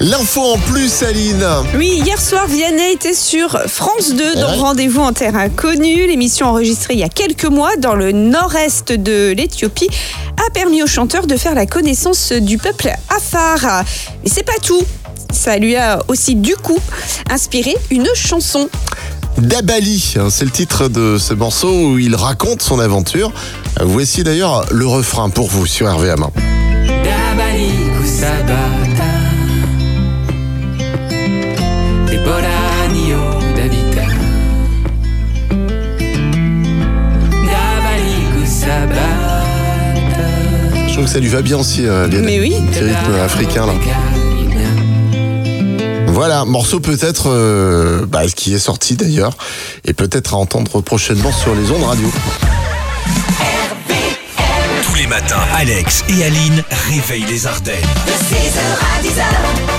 L'info en plus, Aline. Oui, hier soir, Vianney était sur France 2 dans Ouais. Rendez-vous en terre inconnue. L'émission enregistrée il y a quelques mois dans le nord-est de l'Éthiopie a permis au chanteur de faire la connaissance du peuple Afar. Mais c'est pas tout. Ça lui a aussi du coup inspiré une chanson. Dabali, hein, c'est le titre de ce morceau où il raconte son aventure. Voici d'ailleurs le refrain pour vous sur RVM1. Dabali kusabata trouve que ça lui va bien aussi, euh. Mais oui. Petit rythme africain là. Voilà, morceau peut-être euh, bah, qui est sorti d'ailleurs et peut-être à entendre prochainement sur les ondes radio. Tous les matins, Alex et Aline réveillent les Ardennes. De 6h à 10h,